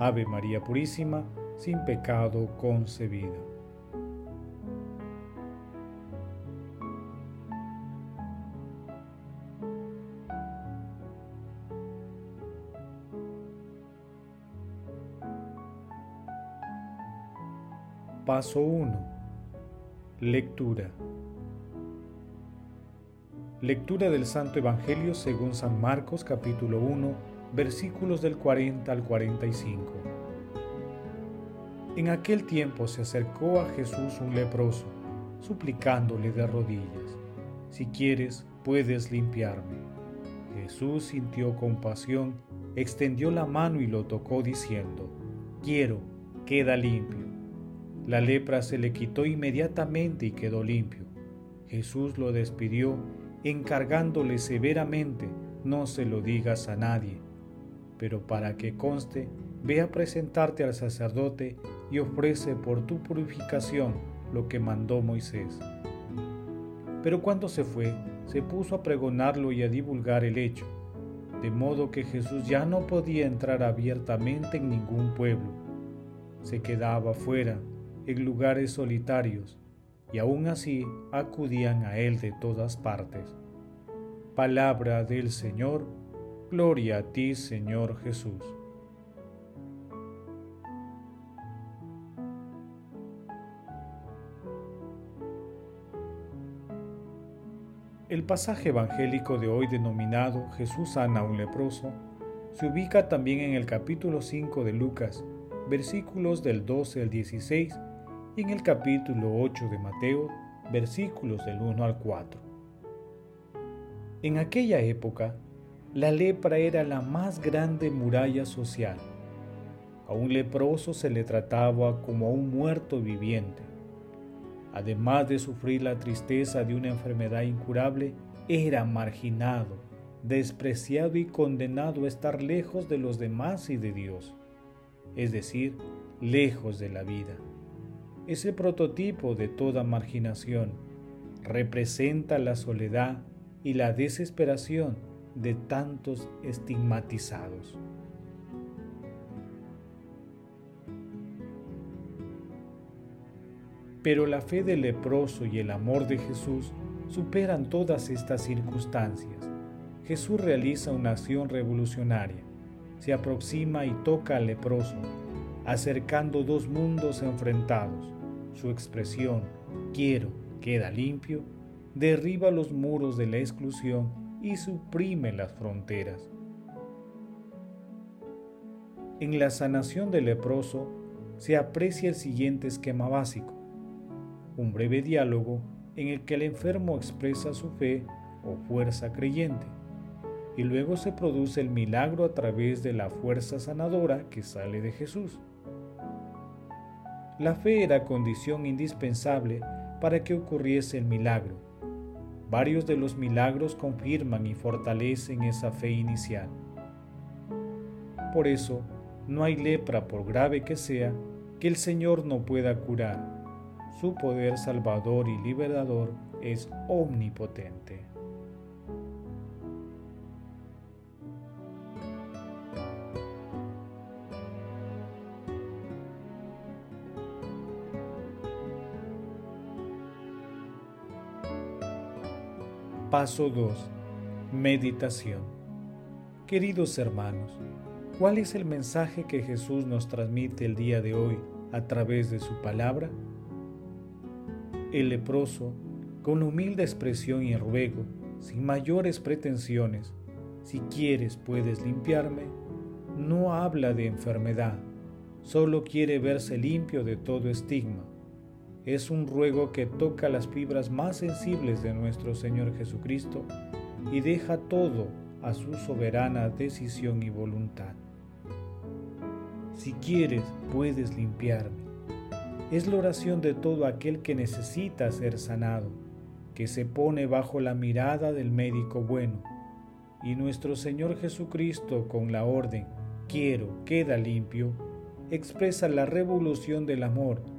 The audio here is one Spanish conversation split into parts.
Ave María Purísima, sin pecado concebida. Paso 1. Lectura. Lectura del Santo Evangelio según San Marcos capítulo 1 versículos del 40 al 45. En aquel tiempo se acercó a Jesús un leproso, suplicándole de rodillas, Si quieres, puedes limpiarme. Jesús sintió compasión, extendió la mano y lo tocó diciendo, Quiero, queda limpio. La lepra se le quitó inmediatamente y quedó limpio. Jesús lo despidió, encargándole severamente, no se lo digas a nadie, pero para que conste, ve a presentarte al sacerdote y ofrece por tu purificación lo que mandó Moisés. Pero cuando se fue, se puso a pregonarlo y a divulgar el hecho, de modo que Jesús ya no podía entrar abiertamente en ningún pueblo. Se quedaba fuera, en lugares solitarios, y aún así acudían a él de todas partes. Palabra del Señor, gloria a ti Señor Jesús. El pasaje evangélico de hoy denominado Jesús sana a un leproso se ubica también en el capítulo 5 de Lucas, versículos del 12 al 16, y en el capítulo 8 de Mateo, versículos del 1 al 4. En aquella época, la lepra era la más grande muralla social. A un leproso se le trataba como a un muerto viviente además de sufrir la tristeza de una enfermedad incurable, era marginado, despreciado y condenado a estar lejos de los demás y de Dios, es decir, lejos de la vida. Ese prototipo de toda marginación representa la soledad y la desesperación de tantos estigmatizados. Pero la fe del leproso y el amor de Jesús superan todas estas circunstancias. Jesús realiza una acción revolucionaria. Se aproxima y toca al leproso, acercando dos mundos enfrentados. Su expresión, quiero, queda limpio, derriba los muros de la exclusión y suprime las fronteras. En la sanación del leproso se aprecia el siguiente esquema básico un breve diálogo en el que el enfermo expresa su fe o fuerza creyente, y luego se produce el milagro a través de la fuerza sanadora que sale de Jesús. La fe era condición indispensable para que ocurriese el milagro. Varios de los milagros confirman y fortalecen esa fe inicial. Por eso, no hay lepra, por grave que sea, que el Señor no pueda curar su poder salvador y liberador es omnipotente. Paso 2. Meditación. Queridos hermanos, ¿cuál es el mensaje que Jesús nos transmite el día de hoy a través de su palabra? El leproso, con humilde expresión y ruego, sin mayores pretensiones, si quieres puedes limpiarme, no habla de enfermedad, solo quiere verse limpio de todo estigma. Es un ruego que toca las fibras más sensibles de nuestro Señor Jesucristo y deja todo a su soberana decisión y voluntad. si quieres, puedes limpiarme. Es la oración de todo aquel que necesita ser sanado, que se pone bajo la mirada del médico bueno. Y nuestro Señor Jesucristo, con la orden, quiero, queda limpio, expresa la revolución del amor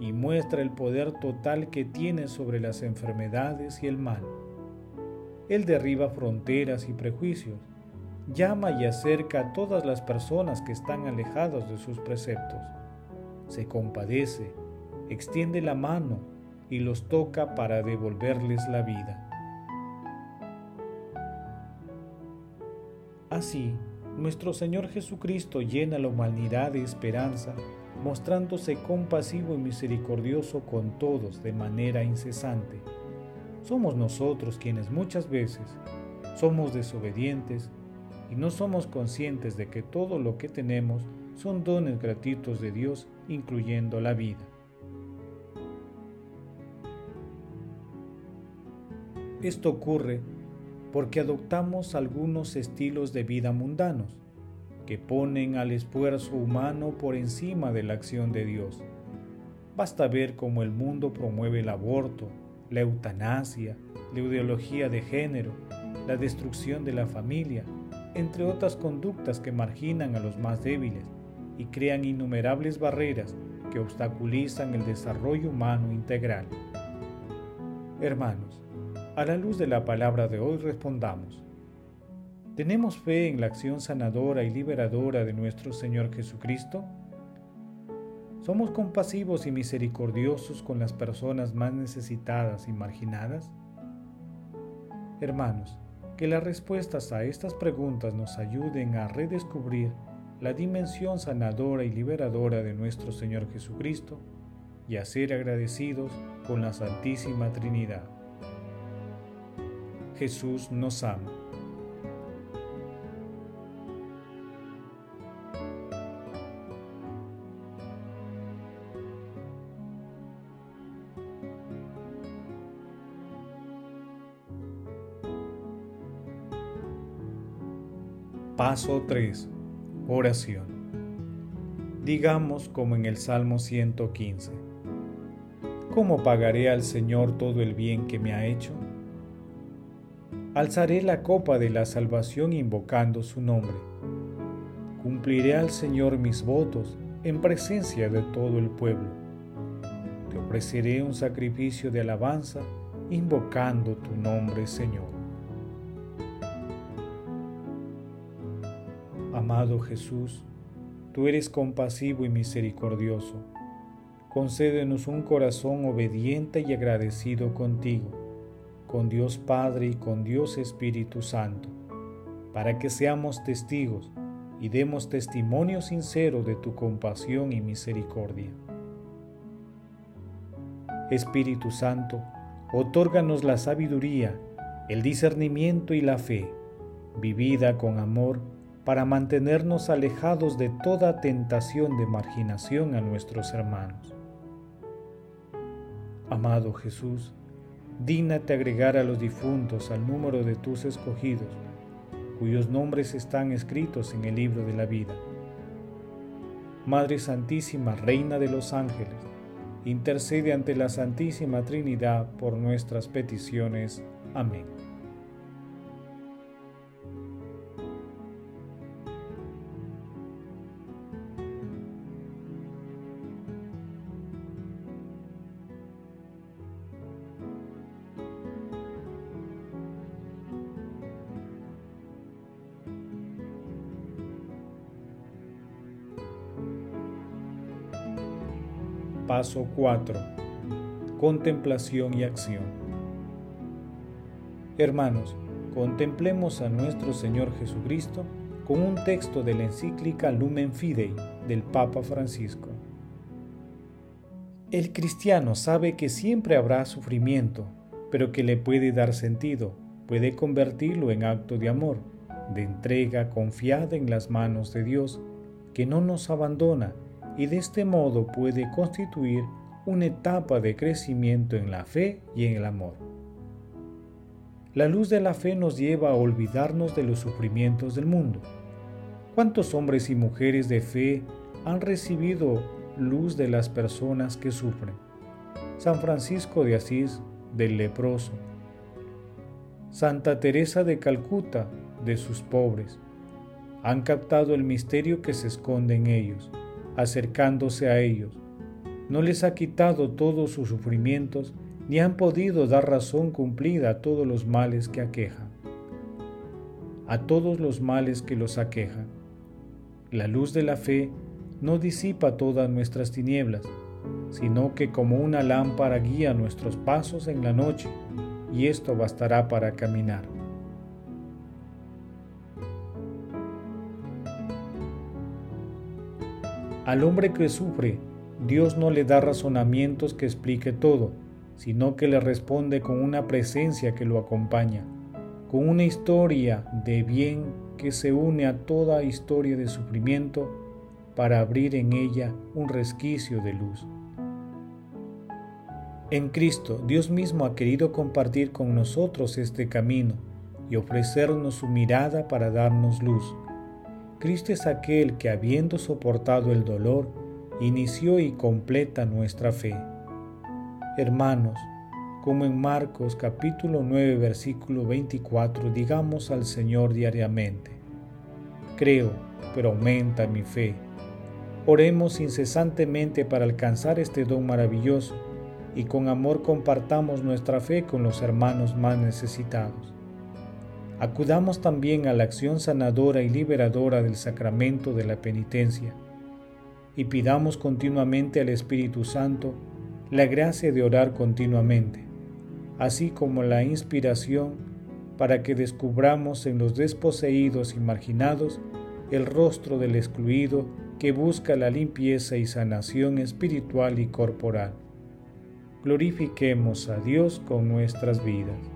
y muestra el poder total que tiene sobre las enfermedades y el mal. Él derriba fronteras y prejuicios, llama y acerca a todas las personas que están alejadas de sus preceptos. Se compadece, extiende la mano y los toca para devolverles la vida. Así, nuestro Señor Jesucristo llena la humanidad de esperanza, mostrándose compasivo y misericordioso con todos de manera incesante. Somos nosotros quienes muchas veces somos desobedientes y no somos conscientes de que todo lo que tenemos son dones gratuitos de Dios, incluyendo la vida. Esto ocurre porque adoptamos algunos estilos de vida mundanos que ponen al esfuerzo humano por encima de la acción de Dios. Basta ver cómo el mundo promueve el aborto, la eutanasia, la ideología de género, la destrucción de la familia, entre otras conductas que marginan a los más débiles y crean innumerables barreras que obstaculizan el desarrollo humano integral. Hermanos, a la luz de la palabra de hoy respondamos. ¿Tenemos fe en la acción sanadora y liberadora de nuestro Señor Jesucristo? ¿Somos compasivos y misericordiosos con las personas más necesitadas y marginadas? Hermanos, que las respuestas a estas preguntas nos ayuden a redescubrir la dimensión sanadora y liberadora de nuestro Señor Jesucristo y a ser agradecidos con la Santísima Trinidad. Jesús nos ama. Paso 3. Oración. Digamos como en el Salmo 115. ¿Cómo pagaré al Señor todo el bien que me ha hecho? Alzaré la copa de la salvación invocando su nombre. Cumpliré al Señor mis votos en presencia de todo el pueblo. Te ofreceré un sacrificio de alabanza invocando tu nombre, Señor. Amado Jesús, tú eres compasivo y misericordioso. Concédenos un corazón obediente y agradecido contigo, con Dios Padre y con Dios Espíritu Santo, para que seamos testigos y demos testimonio sincero de tu compasión y misericordia. Espíritu Santo, otórganos la sabiduría, el discernimiento y la fe, vivida con amor, para mantenernos alejados de toda tentación de marginación a nuestros hermanos. Amado Jesús, dígnate agregar a los difuntos al número de tus escogidos, cuyos nombres están escritos en el libro de la vida. Madre Santísima, Reina de los ángeles, intercede ante la Santísima Trinidad por nuestras peticiones. Amén. Paso 4. Contemplación y acción. Hermanos, contemplemos a nuestro Señor Jesucristo con un texto de la encíclica Lumen Fidei del Papa Francisco. El cristiano sabe que siempre habrá sufrimiento, pero que le puede dar sentido, puede convertirlo en acto de amor, de entrega confiada en las manos de Dios, que no nos abandona, y de este modo puede constituir una etapa de crecimiento en la fe y en el amor. La luz de la fe nos lleva a olvidarnos de los sufrimientos del mundo. ¿Cuántos hombres y mujeres de fe han recibido luz de las personas que sufren. San Francisco de Asís del leproso. Santa Teresa de Calcuta de sus pobres. Han captado el misterio que se esconde en ellos, acercándose a ellos. No les ha quitado todos sus sufrimientos, ni han podido dar razón cumplida a todos los males que aquejan. A todos los males que los aquejan. La luz de la fe no disipa todas nuestras tinieblas, sino que como una lámpara guía nuestros pasos en la noche, y esto bastará para caminar. Al hombre que sufre, Dios no le da razonamientos que explique todo, sino que le responde con una presencia que lo acompaña, con una historia de bien que se une a toda historia de sufrimiento para abrir en ella un resquicio de luz. En Cristo, Dios mismo ha querido compartir con nosotros este camino y ofrecernos su mirada para darnos luz. Cristo es aquel que, habiendo soportado el dolor, inició y completa nuestra fe. Hermanos, como en Marcos capítulo 9 versículo 24 digamos al Señor diariamente, creo, pero aumenta mi fe. Oremos incesantemente para alcanzar este don maravilloso y con amor compartamos nuestra fe con los hermanos más necesitados. Acudamos también a la acción sanadora y liberadora del sacramento de la penitencia y pidamos continuamente al Espíritu Santo la gracia de orar continuamente, así como la inspiración para que descubramos en los desposeídos y marginados el rostro del excluido que busca la limpieza y sanación espiritual y corporal. Glorifiquemos a Dios con nuestras vidas.